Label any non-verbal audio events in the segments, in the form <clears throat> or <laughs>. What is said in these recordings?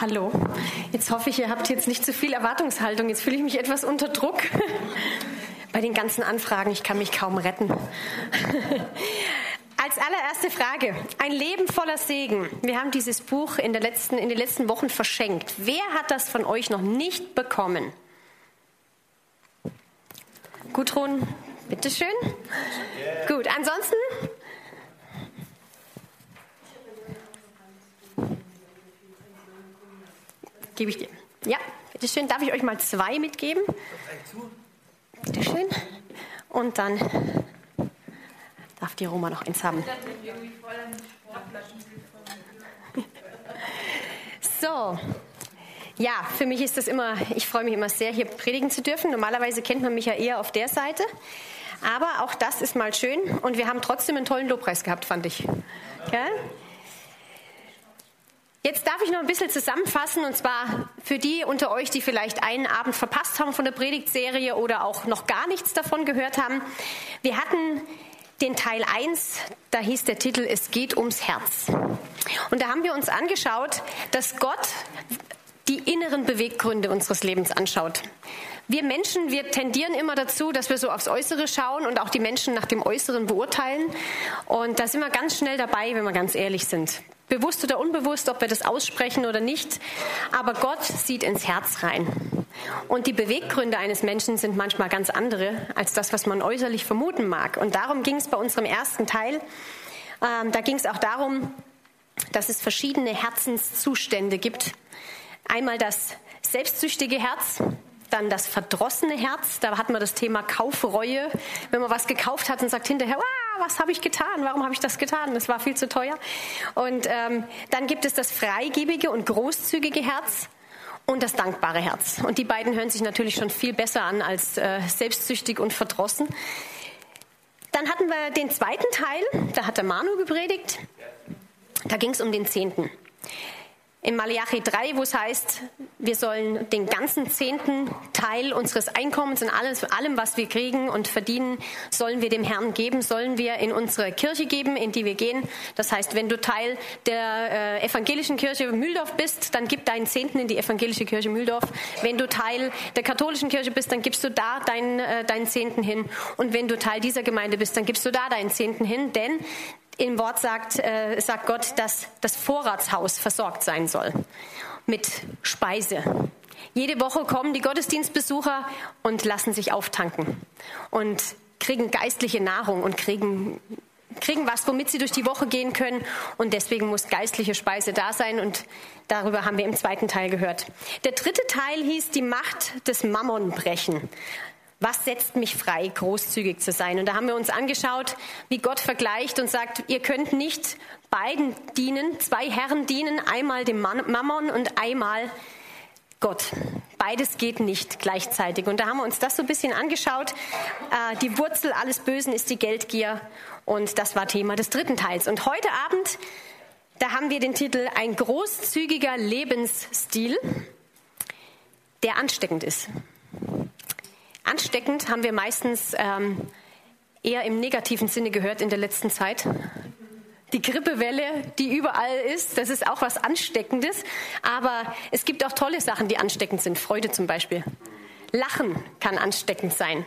hallo. Jetzt hoffe ich, ihr habt jetzt nicht zu viel Erwartungshaltung. Jetzt fühle ich mich etwas unter Druck <laughs> bei den ganzen Anfragen. Ich kann mich kaum retten. <laughs> Als allererste Frage, ein Leben voller Segen. Wir haben dieses Buch in, letzten, in den letzten Wochen verschenkt. Wer hat das von euch noch nicht bekommen? Gudrun, bitteschön. Gut, ansonsten? Gebe ich dir. Ja, bitteschön. Darf ich euch mal zwei mitgeben? Bitteschön. Und dann darf die Roma noch eins haben. So, ja, für mich ist das immer, ich freue mich immer sehr, hier predigen zu dürfen. Normalerweise kennt man mich ja eher auf der Seite. Aber auch das ist mal schön und wir haben trotzdem einen tollen Lobpreis gehabt, fand ich. Gell? Jetzt darf ich noch ein bisschen zusammenfassen und zwar für die unter euch, die vielleicht einen Abend verpasst haben von der Predigtserie oder auch noch gar nichts davon gehört haben. Wir hatten den Teil 1, da hieß der Titel Es geht ums Herz. Und da haben wir uns angeschaut, dass Gott die inneren Beweggründe unseres Lebens anschaut. Wir Menschen, wir tendieren immer dazu, dass wir so aufs Äußere schauen und auch die Menschen nach dem Äußeren beurteilen. Und da sind wir ganz schnell dabei, wenn wir ganz ehrlich sind. Bewusst oder unbewusst, ob wir das aussprechen oder nicht. Aber Gott sieht ins Herz rein. Und die Beweggründe eines Menschen sind manchmal ganz andere als das, was man äußerlich vermuten mag. Und darum ging es bei unserem ersten Teil. Ähm, da ging es auch darum, dass es verschiedene Herzenszustände gibt. Einmal das selbstsüchtige Herz, dann das verdrossene Herz, da hatten wir das Thema Kaufreue. Wenn man was gekauft hat und sagt hinterher, ah, was habe ich getan? Warum habe ich das getan? Das war viel zu teuer. Und ähm, dann gibt es das freigebige und großzügige Herz und das dankbare Herz. Und die beiden hören sich natürlich schon viel besser an als äh, selbstsüchtig und verdrossen. Dann hatten wir den zweiten Teil, da hat der Manu gepredigt. Da ging es um den Zehnten. Im Malachi 3, wo es heißt, wir sollen den ganzen zehnten Teil unseres Einkommens und alles, allem, was wir kriegen und verdienen, sollen wir dem Herrn geben, sollen wir in unsere Kirche geben, in die wir gehen. Das heißt, wenn du Teil der äh, evangelischen Kirche Mühldorf bist, dann gib deinen Zehnten in die evangelische Kirche Mühldorf. Wenn du Teil der katholischen Kirche bist, dann gibst du da deinen, äh, deinen Zehnten hin. Und wenn du Teil dieser Gemeinde bist, dann gibst du da deinen Zehnten hin, denn im Wort sagt, äh, sagt Gott, dass das Vorratshaus versorgt sein soll mit Speise. Jede Woche kommen die Gottesdienstbesucher und lassen sich auftanken und kriegen geistliche Nahrung und kriegen, kriegen was, womit sie durch die Woche gehen können. Und deswegen muss geistliche Speise da sein. Und darüber haben wir im zweiten Teil gehört. Der dritte Teil hieß die Macht des Mammon brechen. Was setzt mich frei, großzügig zu sein? Und da haben wir uns angeschaut, wie Gott vergleicht und sagt, ihr könnt nicht beiden dienen, zwei Herren dienen, einmal dem Mammon und einmal Gott. Beides geht nicht gleichzeitig. Und da haben wir uns das so ein bisschen angeschaut. Äh, die Wurzel alles Bösen ist die Geldgier. Und das war Thema des dritten Teils. Und heute Abend, da haben wir den Titel Ein großzügiger Lebensstil, der ansteckend ist. Ansteckend haben wir meistens ähm, eher im negativen Sinne gehört in der letzten Zeit. Die Grippewelle, die überall ist, das ist auch was Ansteckendes. Aber es gibt auch tolle Sachen, die ansteckend sind. Freude zum Beispiel. Lachen kann ansteckend sein.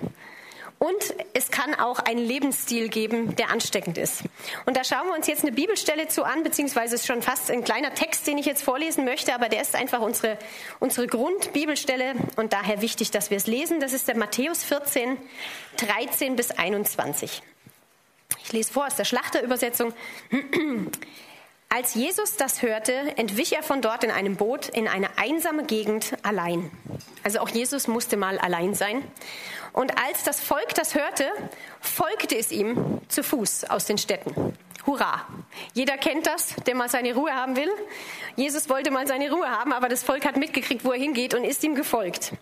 Und es kann auch einen Lebensstil geben, der ansteckend ist. Und da schauen wir uns jetzt eine Bibelstelle zu an, beziehungsweise ist schon fast ein kleiner Text, den ich jetzt vorlesen möchte, aber der ist einfach unsere, unsere Grundbibelstelle und daher wichtig, dass wir es lesen. Das ist der Matthäus 14, 13 bis 21. Ich lese vor aus der Schlachterübersetzung. Als Jesus das hörte, entwich er von dort in einem Boot in eine einsame Gegend allein. Also auch Jesus musste mal allein sein. Und als das Volk das hörte, folgte es ihm zu Fuß aus den Städten. Hurra! Jeder kennt das, der mal seine Ruhe haben will. Jesus wollte mal seine Ruhe haben, aber das Volk hat mitgekriegt, wo er hingeht und ist ihm gefolgt.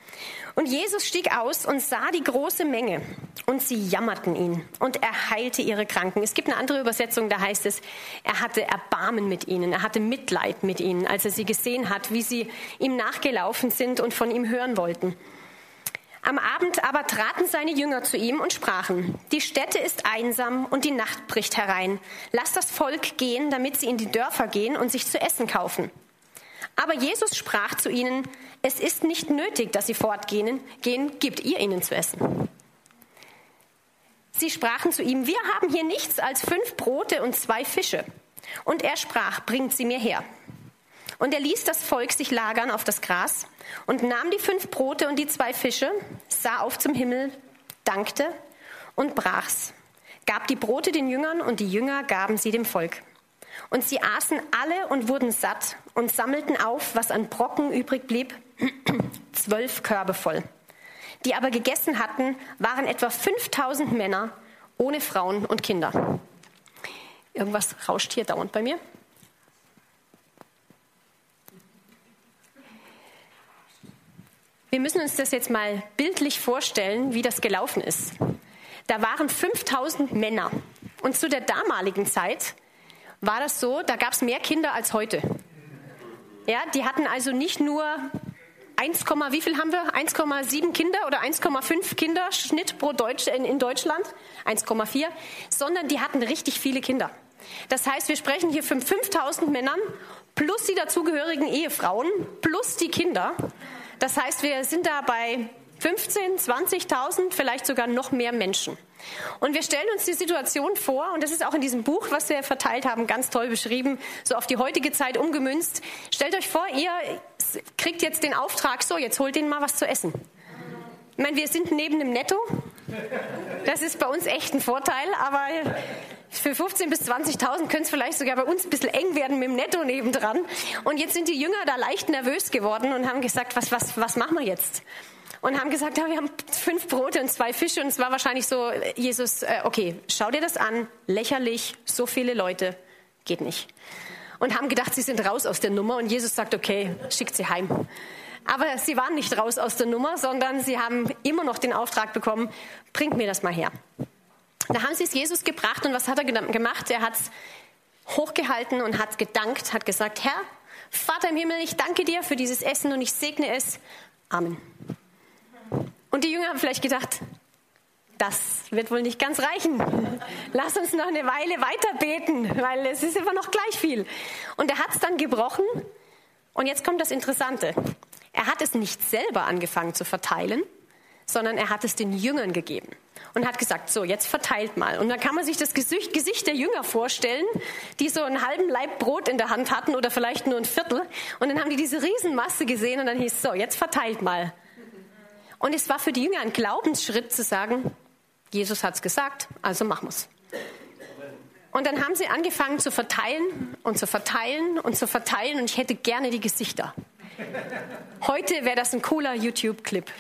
Und Jesus stieg aus und sah die große Menge und sie jammerten ihn und er heilte ihre Kranken. Es gibt eine andere Übersetzung, da heißt es, er hatte Erbarmen mit ihnen, er hatte Mitleid mit ihnen, als er sie gesehen hat, wie sie ihm nachgelaufen sind und von ihm hören wollten. Am Abend aber traten seine Jünger zu ihm und sprachen, die Stätte ist einsam und die Nacht bricht herein. Lass das Volk gehen, damit sie in die Dörfer gehen und sich zu essen kaufen. Aber Jesus sprach zu ihnen, es ist nicht nötig, dass sie fortgehen, gehen, gebt ihr ihnen zu essen. Sie sprachen zu ihm, wir haben hier nichts als fünf Brote und zwei Fische. Und er sprach, bringt sie mir her. Und er ließ das Volk sich lagern auf das Gras und nahm die fünf Brote und die zwei Fische, sah auf zum Himmel, dankte und brach's, gab die Brote den Jüngern und die Jünger gaben sie dem Volk. Und sie aßen alle und wurden satt und sammelten auf, was an Brocken übrig blieb, <clears throat> zwölf Körbe voll. Die aber gegessen hatten, waren etwa 5000 Männer ohne Frauen und Kinder. Irgendwas rauscht hier dauernd bei mir. Wir müssen uns das jetzt mal bildlich vorstellen, wie das gelaufen ist. Da waren 5000 Männer. Und zu der damaligen Zeit war das so, da gab es mehr Kinder als heute. Ja, die hatten also nicht nur 1, wie viel haben wir? 1,7 Kinder oder 1,5 Kinder Schnitt pro Deutsch in, in Deutschland, 1,4, sondern die hatten richtig viele Kinder. Das heißt, wir sprechen hier von 5000 Männern plus die dazugehörigen Ehefrauen plus die Kinder. Das heißt, wir sind da bei 15, 20.000, vielleicht sogar noch mehr Menschen. Und wir stellen uns die Situation vor, und das ist auch in diesem Buch, was wir verteilt haben, ganz toll beschrieben, so auf die heutige Zeit umgemünzt. Stellt euch vor, ihr kriegt jetzt den Auftrag, so, jetzt holt ihnen mal was zu essen. Ich meine, wir sind neben dem Netto. Das ist bei uns echt ein Vorteil, aber für 15.000 bis 20.000 könnte es vielleicht sogar bei uns ein bisschen eng werden mit dem Netto nebendran. Und jetzt sind die Jünger da leicht nervös geworden und haben gesagt, was, was, was machen wir jetzt? Und haben gesagt, ja, wir haben fünf Brote und zwei Fische. Und es war wahrscheinlich so, Jesus, äh, okay, schau dir das an, lächerlich, so viele Leute, geht nicht. Und haben gedacht, sie sind raus aus der Nummer. Und Jesus sagt, okay, schickt sie heim. Aber sie waren nicht raus aus der Nummer, sondern sie haben immer noch den Auftrag bekommen, bringt mir das mal her. Da haben sie es Jesus gebracht und was hat er gemacht? Er hat es hochgehalten und hat gedankt, hat gesagt, Herr, Vater im Himmel, ich danke dir für dieses Essen und ich segne es. Amen. Und die Jünger haben vielleicht gedacht, das wird wohl nicht ganz reichen. <laughs> Lass uns noch eine Weile weiter beten, weil es ist immer noch gleich viel. Und er hat es dann gebrochen. Und jetzt kommt das Interessante. Er hat es nicht selber angefangen zu verteilen, sondern er hat es den Jüngern gegeben und hat gesagt, so, jetzt verteilt mal. Und dann kann man sich das Gesicht, Gesicht der Jünger vorstellen, die so einen halben Laib Brot in der Hand hatten oder vielleicht nur ein Viertel. Und dann haben die diese Riesenmasse gesehen und dann hieß es, so, jetzt verteilt mal. Und es war für die Jünger ein Glaubensschritt zu sagen, Jesus hat es gesagt, also machen wir es. Und dann haben sie angefangen zu verteilen und zu verteilen und zu verteilen und ich hätte gerne die Gesichter. Heute wäre das ein cooler YouTube-Clip.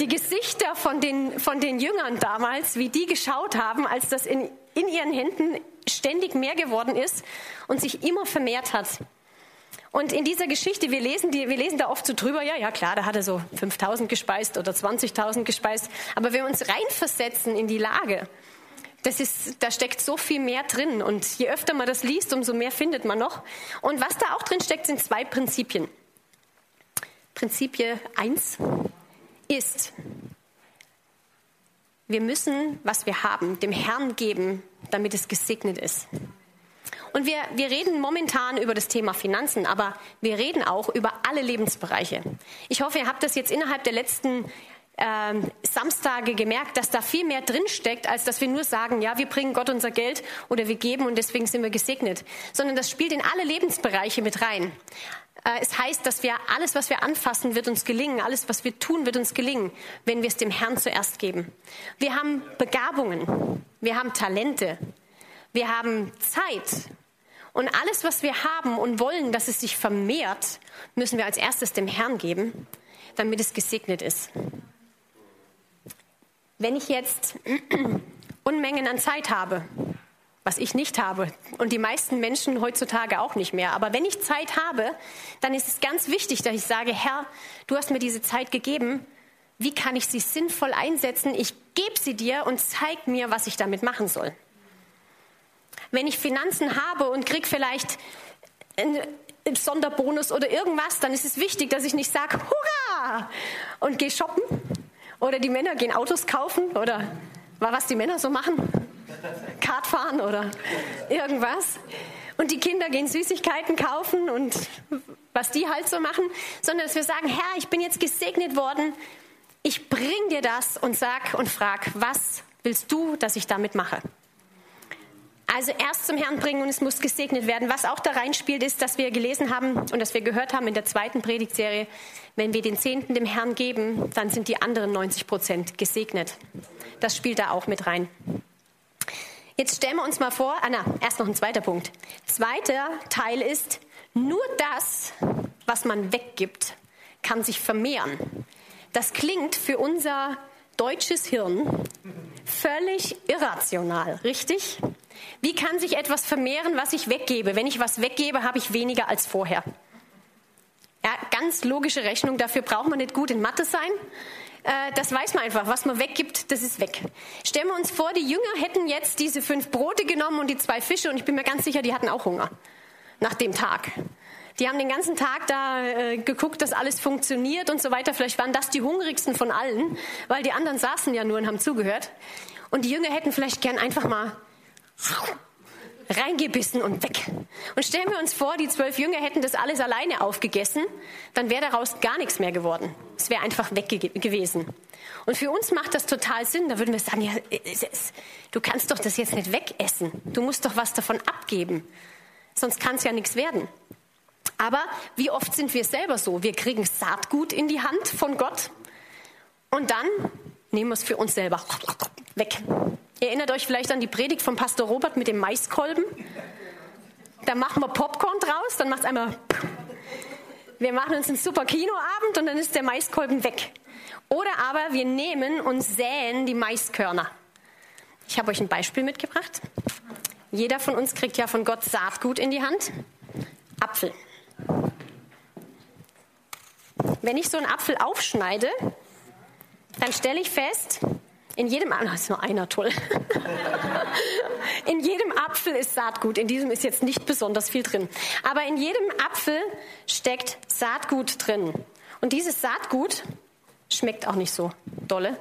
Die Gesichter von den, von den Jüngern damals, wie die geschaut haben, als das in, in ihren Händen ständig mehr geworden ist und sich immer vermehrt hat. Und in dieser Geschichte, wir lesen, die, wir lesen da oft so drüber, ja, ja, klar, da hat er so 5000 gespeist oder 20.000 gespeist. Aber wenn wir uns reinversetzen in die Lage, das ist, da steckt so viel mehr drin. Und je öfter man das liest, umso mehr findet man noch. Und was da auch drin steckt, sind zwei Prinzipien. Prinzipie 1 ist, wir müssen, was wir haben, dem Herrn geben, damit es gesegnet ist. Und wir, wir reden momentan über das Thema Finanzen, aber wir reden auch über alle Lebensbereiche. Ich hoffe, ihr habt das jetzt innerhalb der letzten ähm, Samstage gemerkt, dass da viel mehr drinsteckt, als dass wir nur sagen, ja, wir bringen Gott unser Geld oder wir geben und deswegen sind wir gesegnet, sondern das spielt in alle Lebensbereiche mit rein. Äh, es heißt, dass wir alles, was wir anfassen, wird uns gelingen. Alles, was wir tun, wird uns gelingen, wenn wir es dem Herrn zuerst geben. Wir haben Begabungen. Wir haben Talente. Wir haben Zeit. Und alles, was wir haben und wollen, dass es sich vermehrt, müssen wir als erstes dem Herrn geben, damit es gesegnet ist. Wenn ich jetzt <clears throat> Unmengen an Zeit habe, was ich nicht habe und die meisten Menschen heutzutage auch nicht mehr. Aber wenn ich Zeit habe, dann ist es ganz wichtig, dass ich sage, Herr, du hast mir diese Zeit gegeben. Wie kann ich sie sinnvoll einsetzen? Ich gebe sie dir und zeig mir, was ich damit machen soll. Wenn ich Finanzen habe und krieg vielleicht einen Sonderbonus oder irgendwas, dann ist es wichtig, dass ich nicht sage, hurra, und gehe shoppen. Oder die Männer gehen Autos kaufen oder was die Männer so machen. Kart fahren oder irgendwas. Und die Kinder gehen Süßigkeiten kaufen und was die halt so machen, sondern dass wir sagen, Herr, ich bin jetzt gesegnet worden. Ich bring dir das und sag und frag, was willst du, dass ich damit mache? Also erst zum Herrn bringen und es muss gesegnet werden. Was auch da reinspielt, ist, dass wir gelesen haben und dass wir gehört haben in der zweiten Predigtserie, wenn wir den Zehnten dem Herrn geben, dann sind die anderen 90 Prozent gesegnet. Das spielt da auch mit rein. Jetzt stellen wir uns mal vor, Anna, erst noch ein zweiter Punkt. Zweiter Teil ist, nur das, was man weggibt, kann sich vermehren. Das klingt für unser deutsches Hirn völlig irrational, richtig? Wie kann sich etwas vermehren, was ich weggebe? Wenn ich was weggebe, habe ich weniger als vorher. Ja, ganz logische Rechnung, dafür braucht man nicht gut in Mathe sein. Äh, das weiß man einfach. Was man weggibt, das ist weg. Stellen wir uns vor, die Jünger hätten jetzt diese fünf Brote genommen und die zwei Fische und ich bin mir ganz sicher, die hatten auch Hunger nach dem Tag. Die haben den ganzen Tag da äh, geguckt, dass alles funktioniert und so weiter. Vielleicht waren das die hungrigsten von allen, weil die anderen saßen ja nur und haben zugehört. Und die Jünger hätten vielleicht gern einfach mal reingebissen und weg. Und stellen wir uns vor, die zwölf Jünger hätten das alles alleine aufgegessen, dann wäre daraus gar nichts mehr geworden. Es wäre einfach weg gewesen. Und für uns macht das total Sinn. Da würden wir sagen, ja, du kannst doch das jetzt nicht wegessen. Du musst doch was davon abgeben. Sonst kann es ja nichts werden. Aber wie oft sind wir selber so? Wir kriegen Saatgut in die Hand von Gott und dann nehmen wir es für uns selber weg. Ihr erinnert euch vielleicht an die Predigt von Pastor Robert mit dem Maiskolben. Da machen wir Popcorn draus, dann macht es einmal. Wir machen uns einen super Kinoabend und dann ist der Maiskolben weg. Oder aber wir nehmen und säen die Maiskörner. Ich habe euch ein Beispiel mitgebracht. Jeder von uns kriegt ja von Gott Saatgut in die Hand. Apfel. Wenn ich so einen Apfel aufschneide, dann stelle ich fest, in jedem Apfel, ist nur einer toll. <laughs> in jedem Apfel ist Saatgut. In diesem ist jetzt nicht besonders viel drin. Aber in jedem Apfel steckt Saatgut drin. Und dieses Saatgut schmeckt auch nicht so dolle.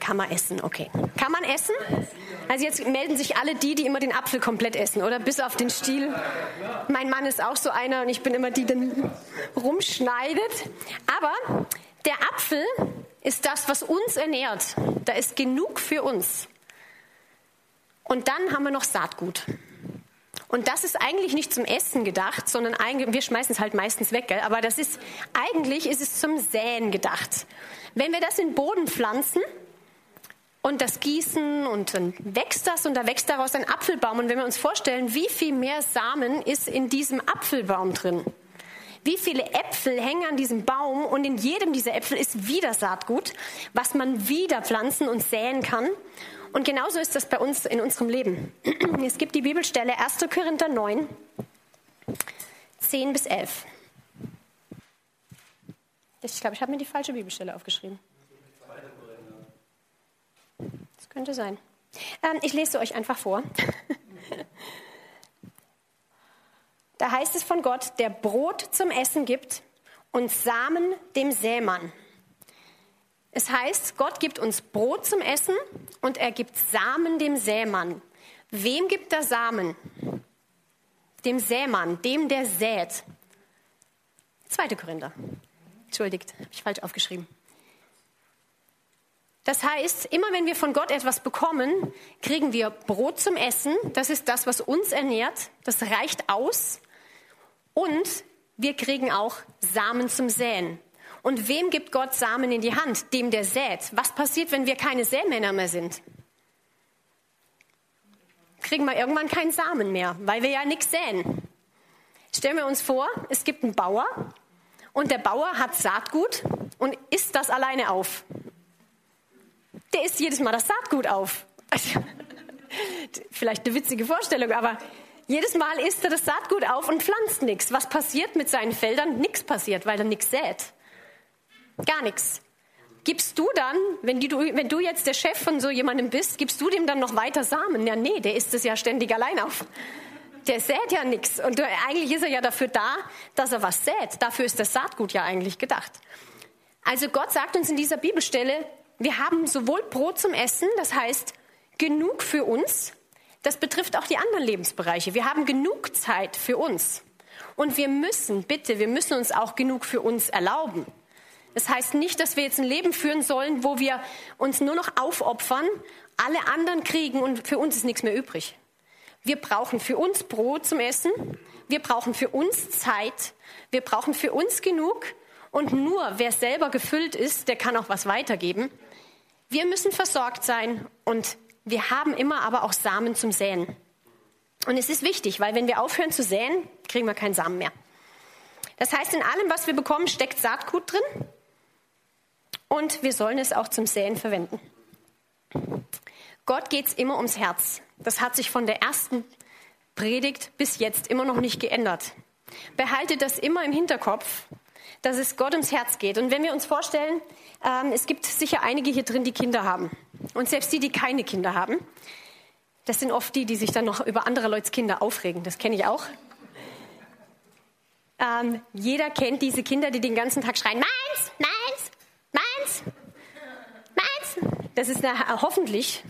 Kann man essen, okay. Kann man essen? Also jetzt melden sich alle die, die immer den Apfel komplett essen, oder? Bis auf den Stiel. Mein Mann ist auch so einer und ich bin immer die, die rumschneidet. Aber der Apfel ist das, was uns ernährt. Da ist genug für uns. Und dann haben wir noch Saatgut. Und das ist eigentlich nicht zum Essen gedacht, sondern eigentlich, wir schmeißen es halt meistens weg, gell? aber das ist, eigentlich ist es zum Säen gedacht. Wenn wir das in den Boden pflanzen und das gießen und dann wächst das und da wächst daraus ein Apfelbaum und wenn wir uns vorstellen, wie viel mehr Samen ist in diesem Apfelbaum drin, wie viele Äpfel hängen an diesem Baum und in jedem dieser Äpfel ist wieder Saatgut, was man wieder pflanzen und säen kann. Und genauso ist das bei uns in unserem Leben. <clears throat> Es gibt die Bibelstelle 1. Korinther 9, 10 bis 11. Ich glaube, ich habe mir die falsche Bibelstelle aufgeschrieben. Das könnte sein. Ähm, ich lese euch einfach vor. <laughs> Heißt es von Gott, der Brot zum Essen gibt und Samen dem Sämann. Es heißt, Gott gibt uns Brot zum Essen und er gibt Samen dem Sämann. Wem gibt er Samen? Dem Sämann, dem der sät. Zweite Korinther. Entschuldigt, habe ich falsch aufgeschrieben. Das heißt, immer wenn wir von Gott etwas bekommen, kriegen wir Brot zum Essen. Das ist das, was uns ernährt. Das reicht aus. Und wir kriegen auch Samen zum Säen. Und wem gibt Gott Samen in die Hand? Dem, der sät. Was passiert, wenn wir keine Sämänner mehr sind? Kriegen wir irgendwann keinen Samen mehr, weil wir ja nichts säen. Stellen wir uns vor, es gibt einen Bauer und der Bauer hat Saatgut und isst das alleine auf. Der isst jedes Mal das Saatgut auf. <laughs> Vielleicht eine witzige Vorstellung, aber jedes Mal isst er das Saatgut auf und pflanzt nichts. Was passiert mit seinen Feldern? Nichts passiert, weil er nichts sät. Gar nichts. Gibst du dann, wenn du, wenn du jetzt der Chef von so jemandem bist, gibst du dem dann noch weiter Samen? Ja, nee, der isst es ja ständig allein auf. Der sät ja nichts. Und eigentlich ist er ja dafür da, dass er was sät. Dafür ist das Saatgut ja eigentlich gedacht. Also Gott sagt uns in dieser Bibelstelle, wir haben sowohl Brot zum Essen, das heißt genug für uns, das betrifft auch die anderen Lebensbereiche. Wir haben genug Zeit für uns. Und wir müssen, bitte, wir müssen uns auch genug für uns erlauben. Das heißt nicht, dass wir jetzt ein Leben führen sollen, wo wir uns nur noch aufopfern, alle anderen kriegen und für uns ist nichts mehr übrig. Wir brauchen für uns Brot zum Essen, wir brauchen für uns Zeit, wir brauchen für uns genug und nur wer selber gefüllt ist, der kann auch was weitergeben. Wir müssen versorgt sein und wir haben immer aber auch Samen zum Säen. Und es ist wichtig, weil wenn wir aufhören zu säen, kriegen wir keinen Samen mehr. Das heißt, in allem, was wir bekommen, steckt Saatgut drin und wir sollen es auch zum Säen verwenden. Gott geht es immer ums Herz. Das hat sich von der ersten Predigt bis jetzt immer noch nicht geändert. Behaltet das immer im Hinterkopf, dass es Gott ums Herz geht. Und wenn wir uns vorstellen, ähm, es gibt sicher einige hier drin, die Kinder haben. Und selbst die, die keine Kinder haben, das sind oft die, die sich dann noch über andere Leute Kinder aufregen. Das kenne ich auch. Ähm, jeder kennt diese Kinder, die den ganzen Tag schreien, meins, meins, meins, meins. Das ist eine, hoffentlich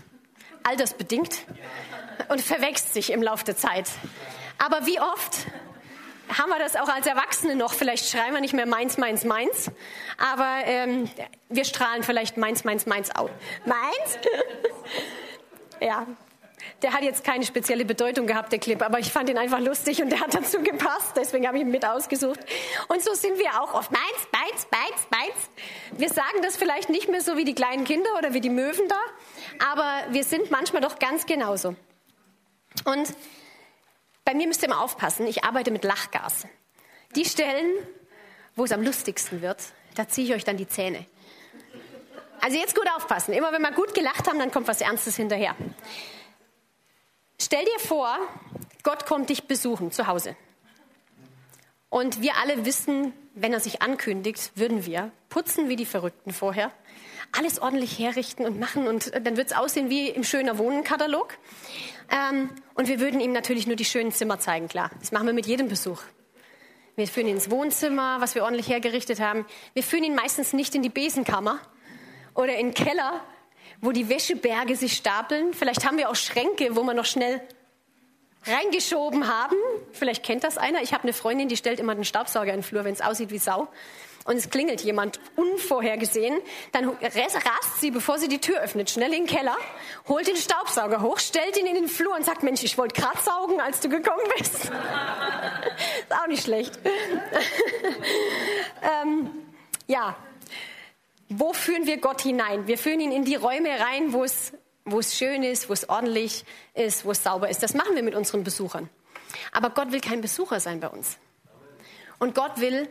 altersbedingt und verwächst sich im Laufe der Zeit. Aber wie oft haben wir das auch als Erwachsene noch. Vielleicht schreiben wir nicht mehr meins, meins, meins, aber ähm, wir strahlen vielleicht meins, meins, meins aus. Meins? <laughs> ja. Der hat jetzt keine spezielle Bedeutung gehabt, der Clip, aber ich fand ihn einfach lustig und der hat dazu gepasst, deswegen habe ich ihn mit ausgesucht. Und so sind wir auch oft. Meins, meins, meins, meins. Wir sagen das vielleicht nicht mehr so wie die kleinen Kinder oder wie die Möwen da, aber wir sind manchmal doch ganz genauso. Und bei mir müsst ihr immer aufpassen, ich arbeite mit Lachgas. Die Stellen, wo es am lustigsten wird, da ziehe ich euch dann die Zähne. Also jetzt gut aufpassen. Immer wenn wir gut gelacht haben, dann kommt was Ernstes hinterher. Stell dir vor, Gott kommt dich besuchen zu Hause. Und wir alle wissen, wenn er sich ankündigt, würden wir putzen wie die Verrückten vorher, alles ordentlich herrichten und machen und dann wird es aussehen wie im schöner Wohnenkatalog. Ähm, und wir würden ihm natürlich nur die schönen Zimmer zeigen, klar. Das machen wir mit jedem Besuch. Wir führen ihn ins Wohnzimmer, was wir ordentlich hergerichtet haben. Wir führen ihn meistens nicht in die Besenkammer oder in den Keller, wo die Wäscheberge sich stapeln. Vielleicht haben wir auch Schränke, wo wir noch schnell reingeschoben haben. Vielleicht kennt das einer. Ich habe eine Freundin, die stellt immer den Staubsauger in den Flur, wenn es aussieht wie Sau und es klingelt jemand unvorhergesehen, dann rast sie, bevor sie die Tür öffnet, schnell in den Keller, holt den Staubsauger hoch, stellt ihn in den Flur und sagt, Mensch, ich wollte gerade saugen, als du gekommen bist. <laughs> ist auch nicht schlecht. <laughs> ähm, ja, wo führen wir Gott hinein? Wir führen ihn in die Räume rein, wo es, wo es schön ist, wo es ordentlich ist, wo es sauber ist. Das machen wir mit unseren Besuchern. Aber Gott will kein Besucher sein bei uns. Und Gott will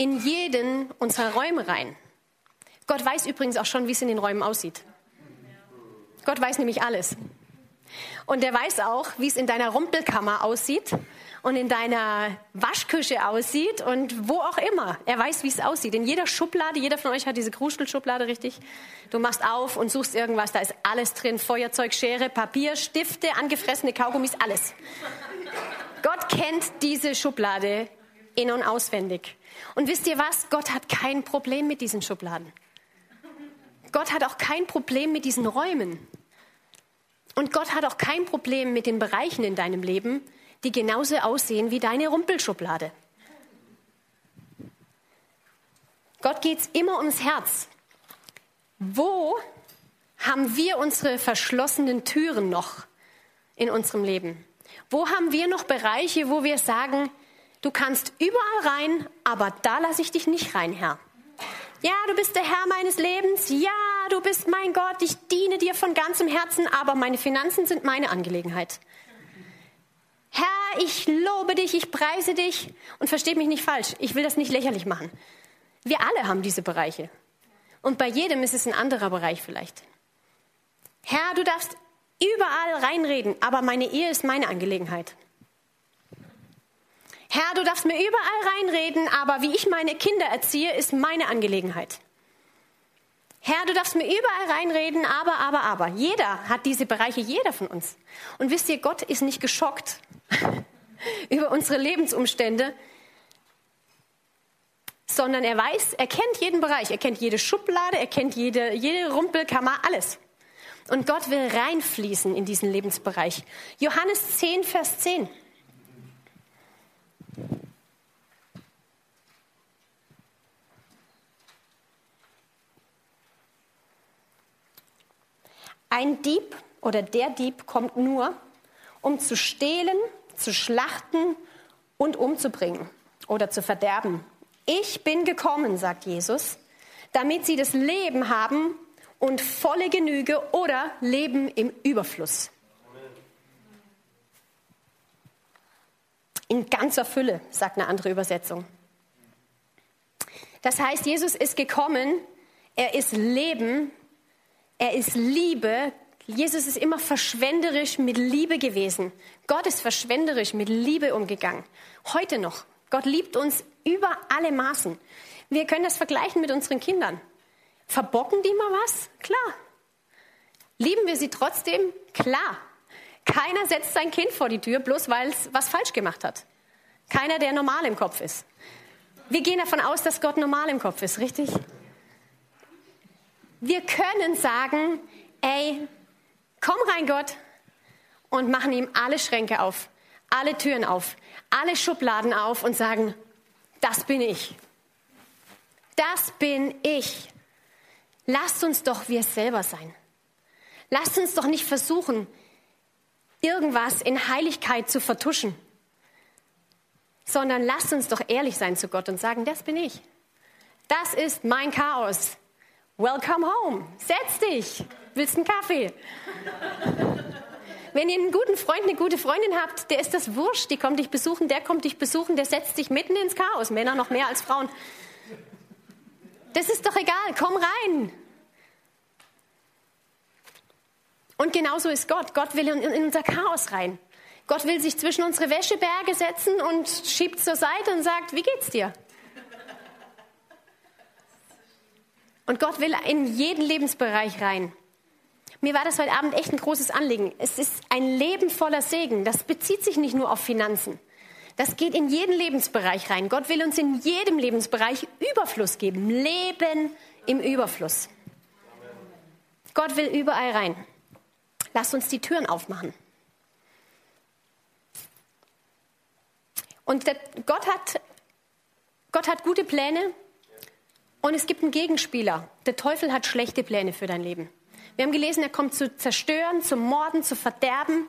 in jeden unserer Räume rein. Gott weiß übrigens auch schon, wie es in den Räumen aussieht. Gott weiß nämlich alles. Und er weiß auch, wie es in deiner Rumpelkammer aussieht und in deiner Waschküche aussieht und wo auch immer. Er weiß, wie es aussieht. In jeder Schublade, jeder von euch hat diese Kruschelschublade, richtig? Du machst auf und suchst irgendwas, da ist alles drin. Feuerzeug, Schere, Papier, Stifte, angefressene Kaugummis, alles. Gott kennt diese Schublade in- und auswendig. Und wisst ihr was? Gott hat kein Problem mit diesen Schubladen. Gott hat auch kein Problem mit diesen Räumen. Und Gott hat auch kein Problem mit den Bereichen in deinem Leben, die genauso aussehen wie deine Rumpelschublade. Gott geht es immer ums Herz. Wo haben wir unsere verschlossenen Türen noch in unserem Leben? Wo haben wir noch Bereiche, wo wir sagen, Du kannst überall rein, aber da lasse ich dich nicht rein, Herr. Ja, du bist der Herr meines Lebens. Ja, du bist mein Gott. Ich diene dir von ganzem Herzen, aber meine Finanzen sind meine Angelegenheit. Herr, ich lobe dich, ich preise dich und versteht mich nicht falsch. Ich will das nicht lächerlich machen. Wir alle haben diese Bereiche. Und bei jedem ist es ein anderer Bereich vielleicht. Herr, du darfst überall reinreden, aber meine Ehe ist meine Angelegenheit. Herr, du darfst mir überall reinreden, aber wie ich meine Kinder erziehe, ist meine Angelegenheit. Herr, du darfst mir überall reinreden, aber, aber, aber. Jeder hat diese Bereiche, jeder von uns. Und wisst ihr, Gott ist nicht geschockt <laughs> über unsere Lebensumstände, sondern er weiß, er kennt jeden Bereich, er kennt jede Schublade, er kennt jede, jede Rumpelkammer, alles. Und Gott will reinfließen in diesen Lebensbereich. Johannes 10, Vers 10. Ein Dieb oder der Dieb kommt nur, um zu stehlen, zu schlachten und umzubringen oder zu verderben. Ich bin gekommen, sagt Jesus, damit sie das Leben haben und volle Genüge oder Leben im Überfluss. In ganzer Fülle, sagt eine andere Übersetzung. Das heißt, Jesus ist gekommen, er ist Leben, er ist Liebe. Jesus ist immer verschwenderisch mit Liebe gewesen. Gott ist verschwenderisch mit Liebe umgegangen. Heute noch. Gott liebt uns über alle Maßen. Wir können das vergleichen mit unseren Kindern. Verbocken die mal was? Klar. Lieben wir sie trotzdem? Klar. Keiner setzt sein Kind vor die Tür, bloß weil es was falsch gemacht hat. Keiner, der normal im Kopf ist. Wir gehen davon aus, dass Gott normal im Kopf ist, richtig? Wir können sagen, ey, komm rein Gott und machen ihm alle Schränke auf, alle Türen auf, alle Schubladen auf und sagen, das bin ich. Das bin ich. Lasst uns doch wir selber sein. Lasst uns doch nicht versuchen, irgendwas in Heiligkeit zu vertuschen, sondern lasst uns doch ehrlich sein zu Gott und sagen, das bin ich. Das ist mein Chaos. Welcome home. Setz dich. Willst einen Kaffee? Wenn ihr einen guten Freund, eine gute Freundin habt, der ist das wurscht. Die kommt dich besuchen, der kommt dich besuchen, der setzt dich mitten ins Chaos. Männer noch mehr als Frauen. Das ist doch egal. Komm rein. Und genauso ist Gott. Gott will in, in unser Chaos rein. Gott will sich zwischen unsere Wäscheberge setzen und schiebt zur Seite und sagt, wie geht's dir? Und Gott will in jeden Lebensbereich rein. Mir war das heute Abend echt ein großes Anliegen. Es ist ein Leben voller Segen. Das bezieht sich nicht nur auf Finanzen. Das geht in jeden Lebensbereich rein. Gott will uns in jedem Lebensbereich Überfluss geben. Leben im Überfluss. Gott will überall rein. Lasst uns die Türen aufmachen. Und Gott hat, Gott hat gute Pläne und es gibt einen Gegenspieler. Der Teufel hat schlechte Pläne für dein Leben. Wir haben gelesen, er kommt zu zerstören, zu morden, zu verderben.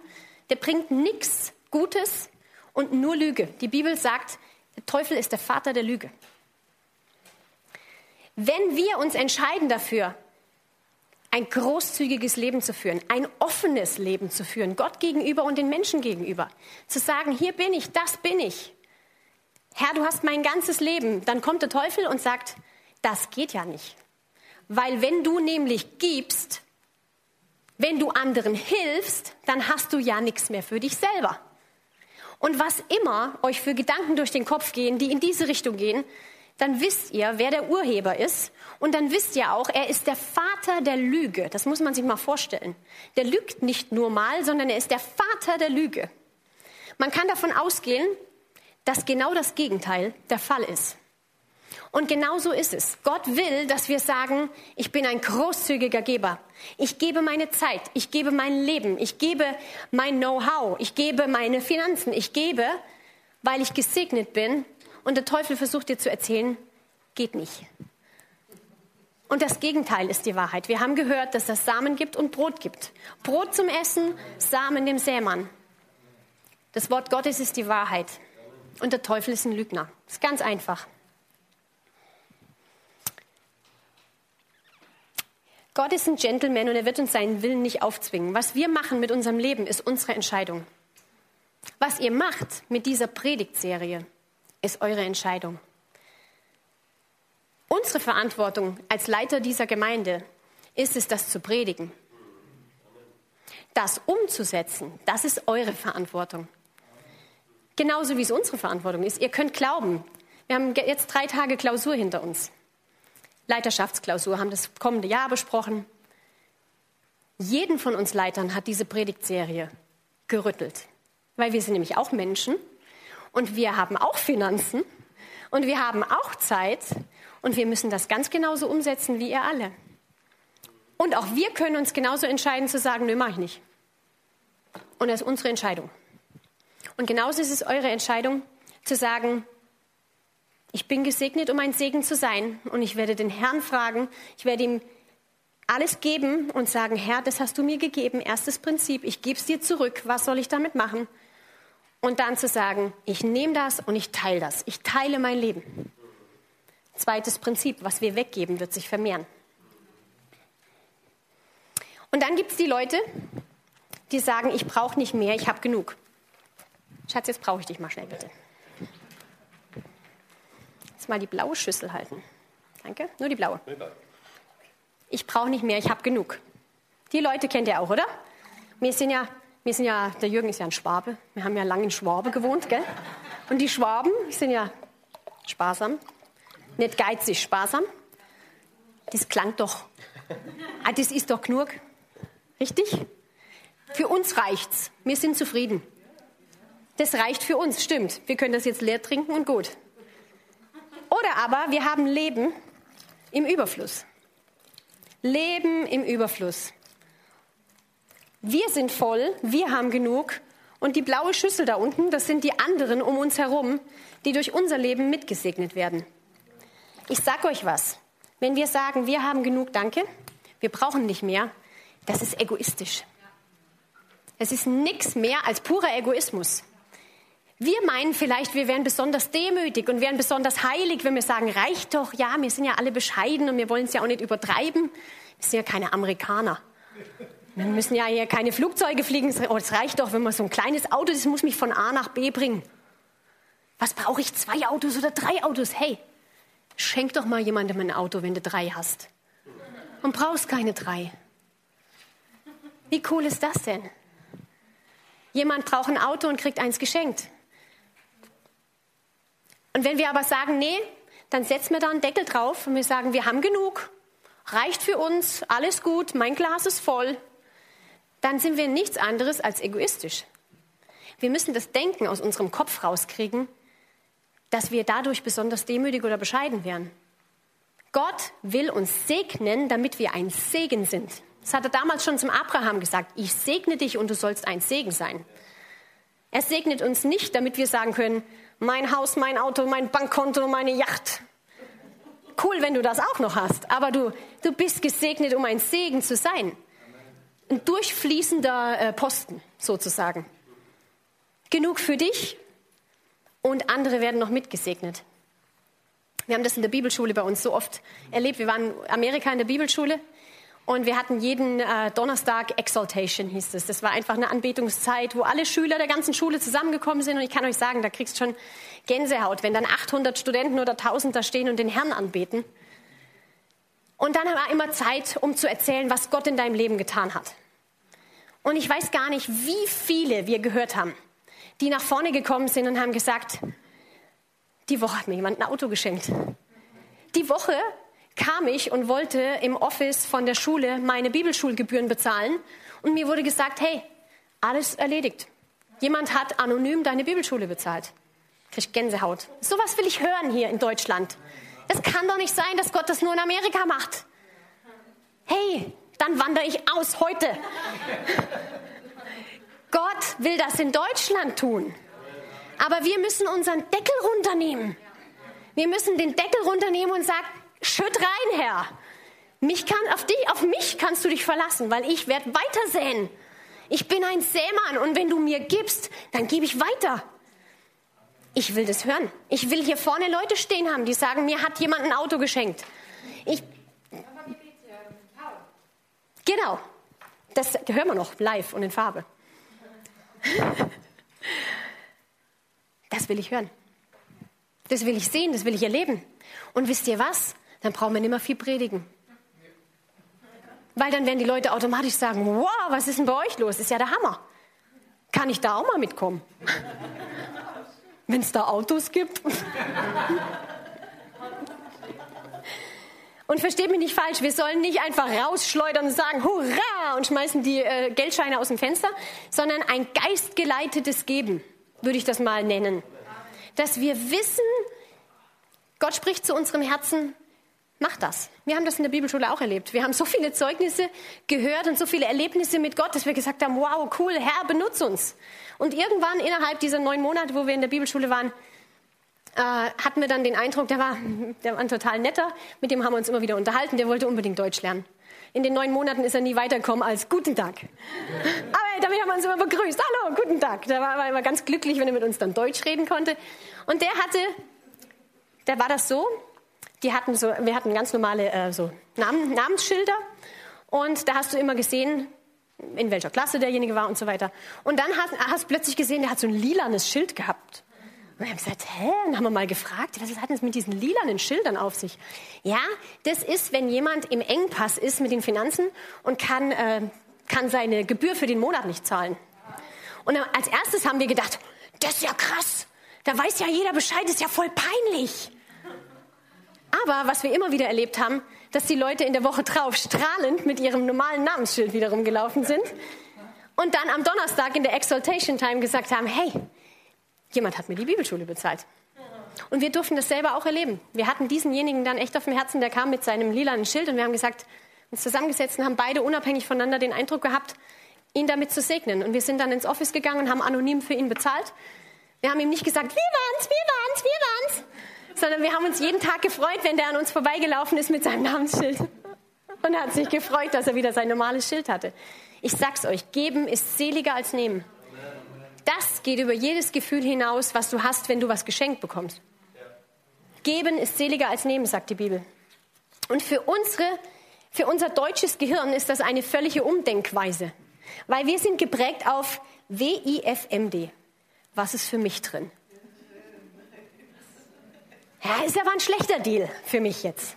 Der bringt nichts Gutes und nur Lüge. Die Bibel sagt, der Teufel ist der Vater der Lüge. Wenn wir uns entscheiden dafür, ein großzügiges Leben zu führen, ein offenes Leben zu führen, Gott gegenüber und den Menschen gegenüber, zu sagen, hier bin ich, das bin ich. Herr, du hast mein ganzes Leben. Dann kommt der Teufel und sagt, das geht ja nicht. Weil wenn du nämlich gibst, wenn du anderen hilfst, dann hast du ja nichts mehr für dich selber. Und was immer euch für Gedanken durch den Kopf gehen, die in diese Richtung gehen, dann wisst ihr, wer der Urheber ist. Und dann wisst ihr auch, er ist der Vater der Lüge. Das muss man sich mal vorstellen. Der lügt nicht nur mal, sondern er ist der Vater der Lüge. Man kann davon ausgehen, dass genau das Gegenteil der Fall ist. Und genau so ist es. Gott will, dass wir sagen, ich bin ein großzügiger Geber. Ich gebe meine Zeit, ich gebe mein Leben, ich gebe mein Know-how, ich gebe meine Finanzen, ich gebe, weil ich gesegnet bin. Und der Teufel versucht dir zu erzählen, geht nicht. Und das Gegenteil ist die Wahrheit. Wir haben gehört, dass es Samen gibt und Brot gibt. Brot zum Essen, Samen dem Sämann. Das Wort Gottes ist die Wahrheit. Und der Teufel ist ein Lügner. Das ist ganz einfach. Gott ist ein Gentleman und er wird uns seinen Willen nicht aufzwingen. Was wir machen mit unserem Leben, ist unsere Entscheidung. Was ihr macht mit dieser Predigtserie, ist eure Entscheidung. Unsere Verantwortung als Leiter dieser Gemeinde ist es, das zu predigen. das umzusetzen, das ist eure Verantwortung. Genauso wie es unsere Verantwortung ist. Ihr könnt glauben. Wir haben jetzt drei Tage Klausur hinter uns. Leiterschaftsklausur, haben das kommende Jahr besprochen. Jeden von uns Leitern hat diese Predigtserie gerüttelt, weil wir sind nämlich auch Menschen und wir haben auch Finanzen und wir haben auch Zeit und wir müssen das ganz genauso umsetzen wie ihr alle. Und auch wir können uns genauso entscheiden zu sagen, nö, mache ich nicht. Und das ist unsere Entscheidung. Und genauso ist es eure Entscheidung zu sagen, ich bin gesegnet, um ein Segen zu sein. Und ich werde den Herrn fragen, ich werde ihm alles geben und sagen, Herr, das hast du mir gegeben, erstes Prinzip, ich gebe es dir zurück, was soll ich damit machen? Und dann zu sagen, ich nehme das und ich teile das, ich teile mein Leben. Zweites Prinzip, was wir weggeben, wird sich vermehren. Und dann gibt es die Leute, die sagen, ich brauche nicht mehr, ich habe genug. Schatz, jetzt brauche ich dich mal schnell bitte. Jetzt mal die blaue Schüssel halten. Danke, nur die blaue. Ich brauche nicht mehr, ich habe genug. Die Leute kennt ihr auch, oder? Wir sind ja, wir sind ja, der Jürgen ist ja ein Schwabe. Wir haben ja lange in Schwabe gewohnt, gell? Und die Schwaben sind ja sparsam. Nicht geizig, sparsam. Das klang doch. Ah, das ist doch genug. Richtig? Für uns reicht's. Wir sind zufrieden. Das reicht für uns, stimmt. Wir können das jetzt leer trinken und gut. Oder aber wir haben Leben im Überfluss. Leben im Überfluss. Wir sind voll, wir haben genug und die blaue Schüssel da unten, das sind die anderen um uns herum, die durch unser Leben mitgesegnet werden. Ich sag euch was. Wenn wir sagen, wir haben genug, danke, wir brauchen nicht mehr, das ist egoistisch. Es ist nichts mehr als purer Egoismus. Wir meinen vielleicht, wir wären besonders demütig und wären besonders heilig, wenn wir sagen, reicht doch, ja, wir sind ja alle bescheiden und wir wollen es ja auch nicht übertreiben. Wir sind ja keine Amerikaner. Wir müssen ja hier keine Flugzeuge fliegen. Es reicht doch, wenn man so ein kleines Auto, das muss mich von A nach B bringen. Was brauche ich? Zwei Autos oder drei Autos? Hey, schenk doch mal jemandem ein Auto, wenn du drei hast. Und brauchst keine drei. Wie cool ist das denn? Jemand braucht ein Auto und kriegt eins geschenkt. Und wenn wir aber sagen, nee, dann setzen wir da einen Deckel drauf und wir sagen, wir haben genug, reicht für uns, alles gut, mein Glas ist voll, dann sind wir nichts anderes als egoistisch. Wir müssen das Denken aus unserem Kopf rauskriegen, dass wir dadurch besonders demütig oder bescheiden werden. Gott will uns segnen, damit wir ein Segen sind. Das hat er damals schon zum Abraham gesagt. Ich segne dich und du sollst ein Segen sein. Er segnet uns nicht, damit wir sagen können, mein Haus, mein Auto, mein Bankkonto, meine Yacht. Cool, wenn du das auch noch hast. Aber du, du bist gesegnet, um ein Segen zu sein. Ein durchfließender äh, Posten sozusagen. Genug für dich und andere werden noch mitgesegnet. Wir haben das in der Bibelschule bei uns so oft erlebt. Wir waren in Amerika in der Bibelschule und wir hatten jeden äh, Donnerstag Exaltation, hieß es. Das war einfach eine Anbetungszeit, wo alle Schüler der ganzen Schule zusammengekommen sind. Und ich kann euch sagen, da kriegst du schon Gänsehaut, wenn dann 800 Studenten oder 1000 da stehen und den Herrn anbeten. Und dann war immer Zeit, um zu erzählen, was Gott in deinem Leben getan hat. Und ich weiß gar nicht, wie viele wir gehört haben, die nach vorne gekommen sind und haben gesagt, die Woche hat mir jemand ein Auto geschenkt. Die Woche kam ich und wollte im Office von der Schule meine Bibelschulgebühren bezahlen und mir wurde gesagt, hey, alles erledigt. Jemand hat anonym deine Bibelschule bezahlt. Krieg Gänsehaut. Sowas will ich hören hier in Deutschland. Es kann doch nicht sein, dass Gott das nur in Amerika macht. Hey, dann wandere ich aus heute. <laughs> Gott will das in Deutschland tun. Aber wir müssen unseren Deckel runternehmen. Wir müssen den Deckel runternehmen und sagen, Schütt rein, Herr. Mich kann, auf, dich, auf mich kannst du dich verlassen, weil ich werde weitersäen. Ich bin ein Sämann und wenn du mir gibst, dann gebe ich weiter. Ich will das hören. Ich will hier vorne Leute stehen haben, die sagen, mir hat jemand ein Auto geschenkt. Ich, genau. Das hören wir noch live und in Farbe. Das will ich hören. Das will ich sehen, das will ich erleben. Und wisst ihr was? Dann brauchen wir nicht mehr viel predigen. Weil dann werden die Leute automatisch sagen, wow, was ist denn bei euch los? Ist ja der Hammer. Kann ich da auch mal mitkommen? Wenn es da Autos gibt. Und versteht mich nicht falsch, wir sollen nicht einfach rausschleudern und sagen, hurra, und schmeißen die äh, Geldscheine aus dem Fenster, sondern ein geistgeleitetes Geben, würde ich das mal nennen. Dass wir wissen, Gott spricht zu unserem Herzen, mach das. Wir haben das in der Bibelschule auch erlebt. Wir haben so viele Zeugnisse gehört und so viele Erlebnisse mit Gott, dass wir gesagt haben, wow, cool, Herr, benutze uns. Und irgendwann innerhalb dieser neun Monate, wo wir in der Bibelschule waren, äh, hatten wir dann den Eindruck, der war, der war ein total netter, mit dem haben wir uns immer wieder unterhalten, der wollte unbedingt Deutsch lernen. In den neun Monaten ist er nie weitergekommen als Guten Tag. <laughs> Aber damit haben wir uns immer begrüßt. Hallo, guten Tag. Da war er immer ganz glücklich, wenn er mit uns dann Deutsch reden konnte. Und der hatte, der war das so, die hatten so, wir hatten ganz normale äh, so Namen, Namensschilder. Und da hast du immer gesehen, in welcher Klasse derjenige war und so weiter. Und dann hast, hast plötzlich gesehen, der hat so ein lilanes Schild gehabt. Und wir haben gesagt, hä? Und haben wir mal gefragt, was hat denn das mit diesen lilanen Schildern auf sich? Ja, das ist, wenn jemand im Engpass ist mit den Finanzen und kann, äh, kann seine Gebühr für den Monat nicht zahlen. Und als erstes haben wir gedacht, das ist ja krass. Da weiß ja jeder Bescheid, ist ja voll peinlich. Aber was wir immer wieder erlebt haben, dass die Leute in der Woche drauf strahlend mit ihrem normalen Namensschild wieder rumgelaufen sind und dann am Donnerstag in der Exaltation Time gesagt haben, hey, Jemand hat mir die Bibelschule bezahlt. Und wir durften das selber auch erleben. Wir hatten diesenjenigen dann echt auf dem Herzen, der kam mit seinem lilanen Schild und wir haben gesagt, uns zusammengesetzt und haben beide unabhängig voneinander den Eindruck gehabt, ihn damit zu segnen. Und wir sind dann ins Office gegangen und haben anonym für ihn bezahlt. Wir haben ihm nicht gesagt, wir waren's, wir waren's, wir waren's, sondern wir haben uns jeden Tag gefreut, wenn der an uns vorbeigelaufen ist mit seinem Namensschild. Und er hat sich gefreut, dass er wieder sein normales Schild hatte. Ich sag's euch, geben ist seliger als nehmen. Das geht über jedes Gefühl hinaus, was du hast, wenn du was geschenkt bekommst. Geben ist seliger als nehmen, sagt die Bibel. Und für, unsere, für unser deutsches Gehirn ist das eine völlige Umdenkweise, weil wir sind geprägt auf WIFMD. Was ist für mich drin? Ja, ist aber ein schlechter Deal für mich jetzt.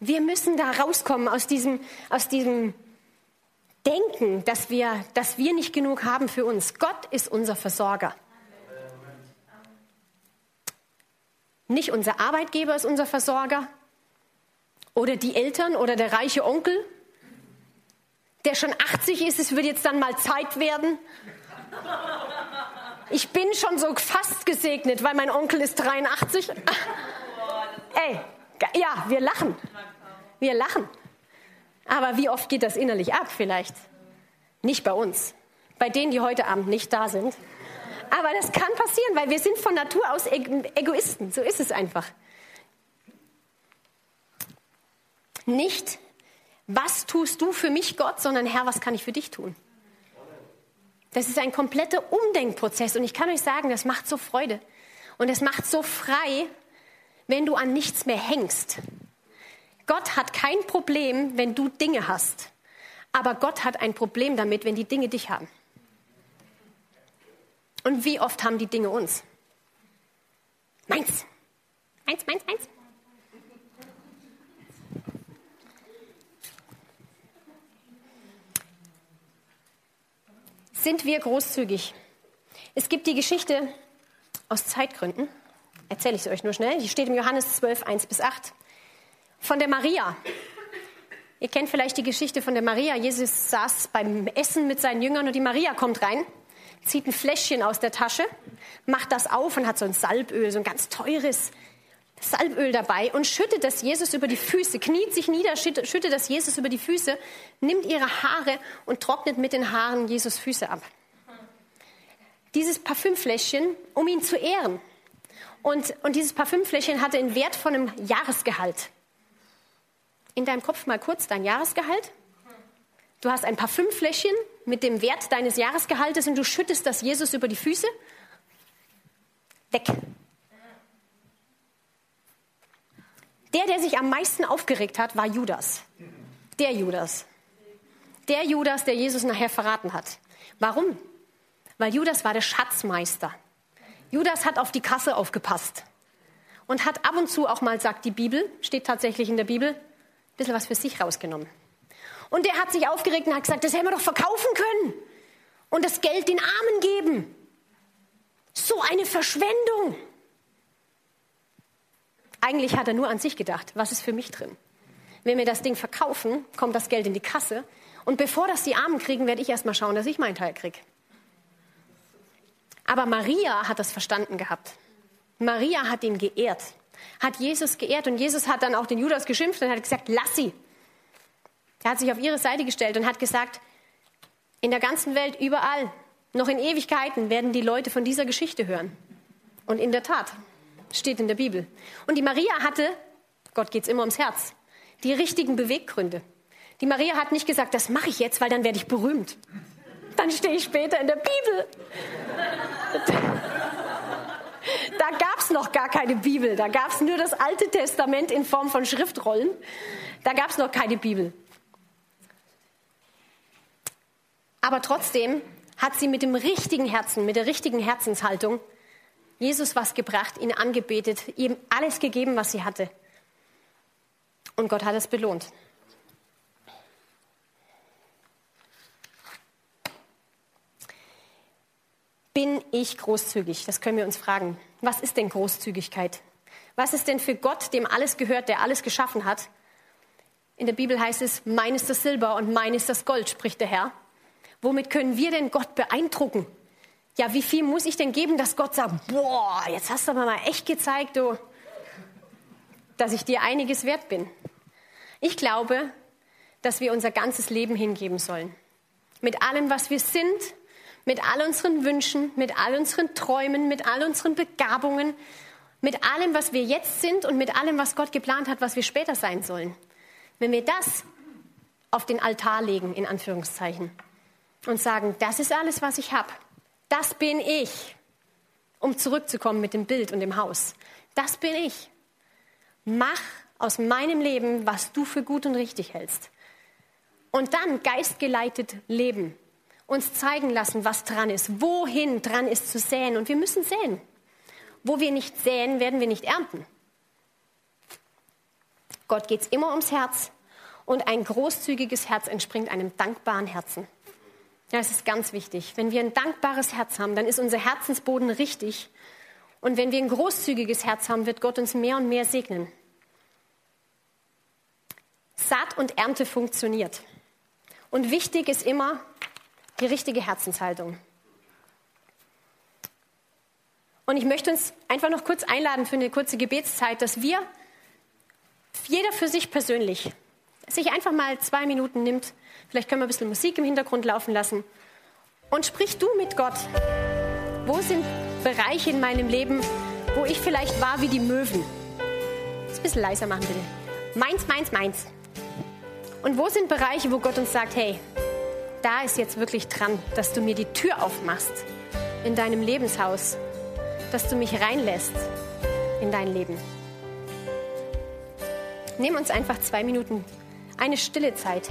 Wir müssen da rauskommen aus diesem, aus diesem denken, dass wir, dass wir nicht genug haben für uns. Gott ist unser Versorger. Nicht unser Arbeitgeber ist unser Versorger oder die Eltern oder der reiche Onkel, der schon 80 ist, es wird jetzt dann mal Zeit werden. Ich bin schon so fast gesegnet, weil mein Onkel ist 83. Ey, ja, wir lachen. Wir lachen. Aber wie oft geht das innerlich ab vielleicht? Nicht bei uns. Bei denen, die heute Abend nicht da sind. Aber das kann passieren, weil wir sind von Natur aus Egoisten. So ist es einfach. Nicht, was tust du für mich, Gott, sondern Herr, was kann ich für dich tun? Das ist ein kompletter Umdenkprozess und ich kann euch sagen, das macht so Freude und es macht so frei, wenn du an nichts mehr hängst. Gott hat kein Problem, wenn du Dinge hast. Aber Gott hat ein Problem damit, wenn die Dinge dich haben. Und wie oft haben die Dinge uns? Meins. Meins, meins, meins. Sind wir großzügig? Es gibt die Geschichte aus Zeitgründen, erzähle ich sie euch nur schnell, die steht im Johannes 12, 1 bis 8 von der Maria. Ihr kennt vielleicht die Geschichte von der Maria. Jesus saß beim Essen mit seinen Jüngern und die Maria kommt rein, zieht ein Fläschchen aus der Tasche, macht das auf und hat so ein Salböl, so ein ganz teures Salböl dabei und schüttet das Jesus über die Füße, kniet sich nieder, schüttet das Jesus über die Füße, nimmt ihre Haare und trocknet mit den Haaren Jesus Füße ab. Dieses Parfümfläschchen, um ihn zu ehren. Und, und dieses Parfümfläschchen hatte einen Wert von einem Jahresgehalt in deinem Kopf mal kurz dein Jahresgehalt. Du hast ein Parfümfläschchen mit dem Wert deines Jahresgehaltes und du schüttest das Jesus über die Füße. Weg. Der, der sich am meisten aufgeregt hat, war Judas. Der Judas. Der Judas, der Jesus nachher verraten hat. Warum? Weil Judas war der Schatzmeister. Judas hat auf die Kasse aufgepasst und hat ab und zu auch mal, sagt die Bibel, steht tatsächlich in der Bibel, bisschen was für sich rausgenommen. Und der hat sich aufgeregt und hat gesagt, das hätten wir doch verkaufen können und das Geld den Armen geben. So eine Verschwendung. Eigentlich hat er nur an sich gedacht, was ist für mich drin? Wenn wir das Ding verkaufen, kommt das Geld in die Kasse. Und bevor das die Armen kriegen, werde ich erst mal schauen, dass ich meinen Teil kriege. Aber Maria hat das verstanden gehabt. Maria hat ihn geehrt, hat Jesus geehrt und Jesus hat dann auch den Judas geschimpft und hat gesagt, lass sie. Er hat sich auf ihre Seite gestellt und hat gesagt, in der ganzen Welt, überall, noch in Ewigkeiten werden die Leute von dieser Geschichte hören. Und in der Tat, steht in der Bibel. Und die Maria hatte, Gott geht es immer ums Herz, die richtigen Beweggründe. Die Maria hat nicht gesagt, das mache ich jetzt, weil dann werde ich berühmt. Dann stehe ich später in der Bibel. Da gab es noch gar keine Bibel. Da gab es nur das Alte Testament in Form von Schriftrollen. Da gab es noch keine Bibel. Aber trotzdem hat sie mit dem richtigen Herzen, mit der richtigen Herzenshaltung Jesus was gebracht, ihn angebetet, ihm alles gegeben, was sie hatte. Und Gott hat es belohnt. Bin ich großzügig? Das können wir uns fragen. Was ist denn Großzügigkeit? Was ist denn für Gott, dem alles gehört, der alles geschaffen hat? In der Bibel heißt es, mein ist das Silber und mein ist das Gold, spricht der Herr. Womit können wir denn Gott beeindrucken? Ja, wie viel muss ich denn geben, dass Gott sagt, boah, jetzt hast du aber mal echt gezeigt, du, dass ich dir einiges wert bin. Ich glaube, dass wir unser ganzes Leben hingeben sollen. Mit allem, was wir sind, mit all unseren Wünschen, mit all unseren Träumen, mit all unseren Begabungen, mit allem, was wir jetzt sind und mit allem, was Gott geplant hat, was wir später sein sollen. Wenn wir das auf den Altar legen, in Anführungszeichen, und sagen, das ist alles, was ich habe, das bin ich, um zurückzukommen mit dem Bild und dem Haus, das bin ich. Mach aus meinem Leben, was du für gut und richtig hältst. Und dann geistgeleitet leben, uns zeigen lassen, was dran ist, wohin dran ist zu säen. Und wir müssen säen. Wo wir nicht säen, werden wir nicht ernten. Gott geht es immer ums Herz und ein großzügiges Herz entspringt einem dankbaren Herzen. Ja, es ist ganz wichtig. Wenn wir ein dankbares Herz haben, dann ist unser Herzensboden richtig. Und wenn wir ein großzügiges Herz haben, wird Gott uns mehr und mehr segnen. Saat und Ernte funktioniert. Und wichtig ist immer die richtige Herzenshaltung. Und ich möchte uns einfach noch kurz einladen für eine kurze Gebetszeit, dass wir, jeder für sich persönlich, sich einfach mal zwei Minuten nimmt. Vielleicht können wir ein bisschen Musik im Hintergrund laufen lassen. Und sprich du mit Gott. Wo sind Bereiche in meinem Leben, wo ich vielleicht war wie die Möwen? Das ein bisschen leiser machen, bitte. Meins, meins, meins. Und wo sind Bereiche, wo Gott uns sagt, hey, da ist jetzt wirklich dran, dass du mir die Tür aufmachst in deinem Lebenshaus, dass du mich reinlässt in dein Leben. Nimm uns einfach zwei Minuten eine stille Zeit.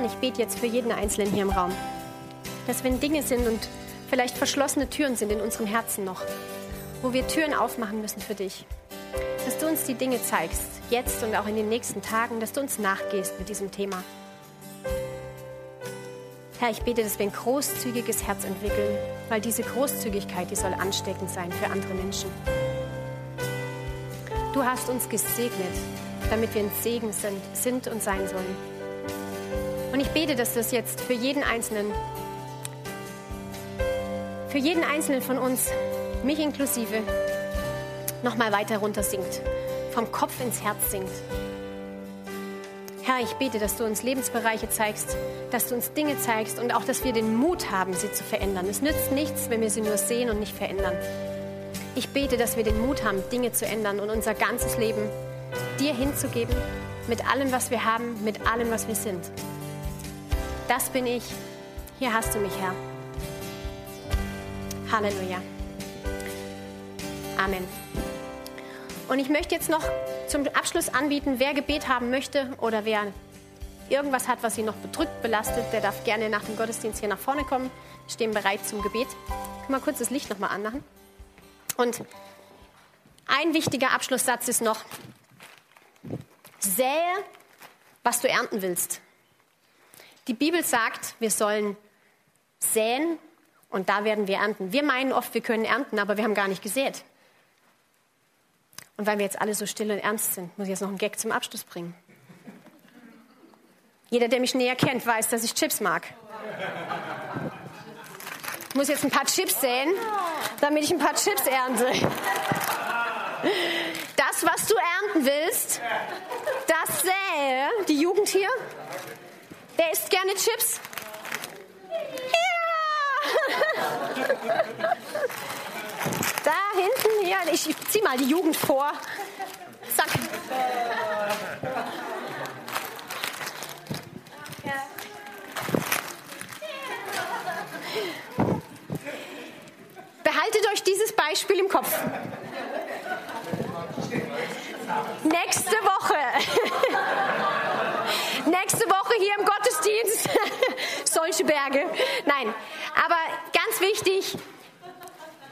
Herr, ich bete jetzt für jeden Einzelnen hier im Raum, dass wenn Dinge sind und vielleicht verschlossene Türen sind in unserem Herzen noch, wo wir Türen aufmachen müssen für dich, dass du uns die Dinge zeigst, jetzt und auch in den nächsten Tagen, dass du uns nachgehst mit diesem Thema. Herr, ich bete, dass wir ein großzügiges Herz entwickeln, weil diese Großzügigkeit, die soll ansteckend sein für andere Menschen. Du hast uns gesegnet, damit wir ein Segen sind, sind und sein sollen. Und ich bete, dass das jetzt für jeden Einzelnen für jeden Einzelnen von uns, mich inklusive, nochmal weiter runter sinkt, vom Kopf ins Herz sinkt. Herr, ich bete, dass du uns Lebensbereiche zeigst, dass du uns Dinge zeigst und auch, dass wir den Mut haben, sie zu verändern. Es nützt nichts, wenn wir sie nur sehen und nicht verändern. Ich bete, dass wir den Mut haben, Dinge zu ändern und unser ganzes Leben dir hinzugeben, mit allem, was wir haben, mit allem, was wir sind. Das bin ich. Hier hast du mich, Herr. Halleluja. Amen. Und ich möchte jetzt noch zum Abschluss anbieten, wer Gebet haben möchte oder wer irgendwas hat, was sie noch bedrückt, belastet, der darf gerne nach dem Gottesdienst hier nach vorne kommen. Wir stehen bereit zum Gebet. Können wir kurz das Licht nochmal anmachen? Und ein wichtiger Abschlusssatz ist noch, sähe, was du ernten willst. Die Bibel sagt, wir sollen säen und da werden wir ernten. Wir meinen oft, wir können ernten, aber wir haben gar nicht gesät. Und weil wir jetzt alle so still und ernst sind, muss ich jetzt noch einen Gag zum Abschluss bringen. Jeder, der mich näher kennt, weiß, dass ich Chips mag. Ich muss jetzt ein paar Chips säen, damit ich ein paar Chips ernte. Das, was du ernten willst, das sähe die Jugend hier. Wer isst gerne Chips? Ja! <laughs> Da hinten, ja, ich, zieh mal die Jugend vor. Zack. Behaltet euch dieses Beispiel im Kopf. Nächste Woche. <laughs> Berge. Nein, aber ganz wichtig,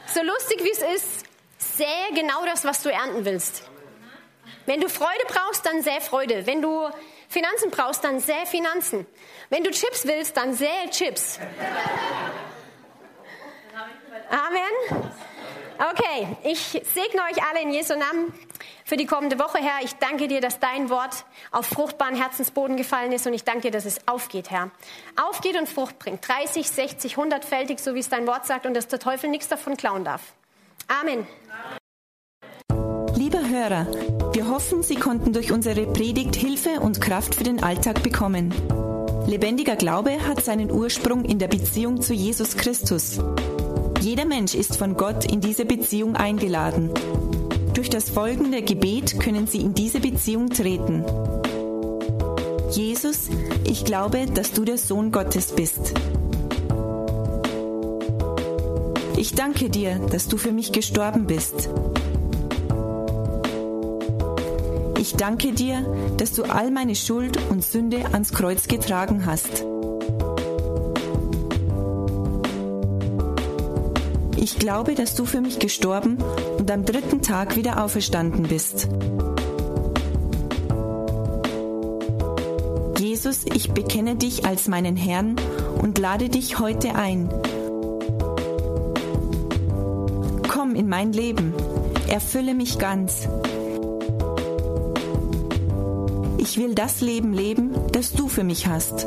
so lustig wie es ist, sähe genau das, was du ernten willst. Wenn du Freude brauchst, dann sähe Freude. Wenn du Finanzen brauchst, dann sähe Finanzen. Wenn du Chips willst, dann sähe Chips. Amen. Okay, ich segne euch alle in Jesu Namen für die kommende Woche, Herr. Ich danke dir, dass dein Wort auf fruchtbaren Herzensboden gefallen ist und ich danke dir, dass es aufgeht, Herr. Aufgeht und Frucht bringt. 30, 60, 100-fältig, so wie es dein Wort sagt und dass der Teufel nichts davon klauen darf. Amen. Lieber Hörer, wir hoffen, Sie konnten durch unsere Predigt Hilfe und Kraft für den Alltag bekommen. Lebendiger Glaube hat seinen Ursprung in der Beziehung zu Jesus Christus. Jeder Mensch ist von Gott in diese Beziehung eingeladen. Durch das folgende Gebet können Sie in diese Beziehung treten. Jesus, ich glaube, dass du der Sohn Gottes bist. Ich danke dir, dass du für mich gestorben bist. Ich danke dir, dass du all meine Schuld und Sünde ans Kreuz getragen hast. Ich glaube, dass du für mich gestorben und am dritten Tag wieder auferstanden bist. Jesus, ich bekenne dich als meinen Herrn und lade dich heute ein. Komm in mein Leben, erfülle mich ganz. Ich will das Leben leben, das du für mich hast.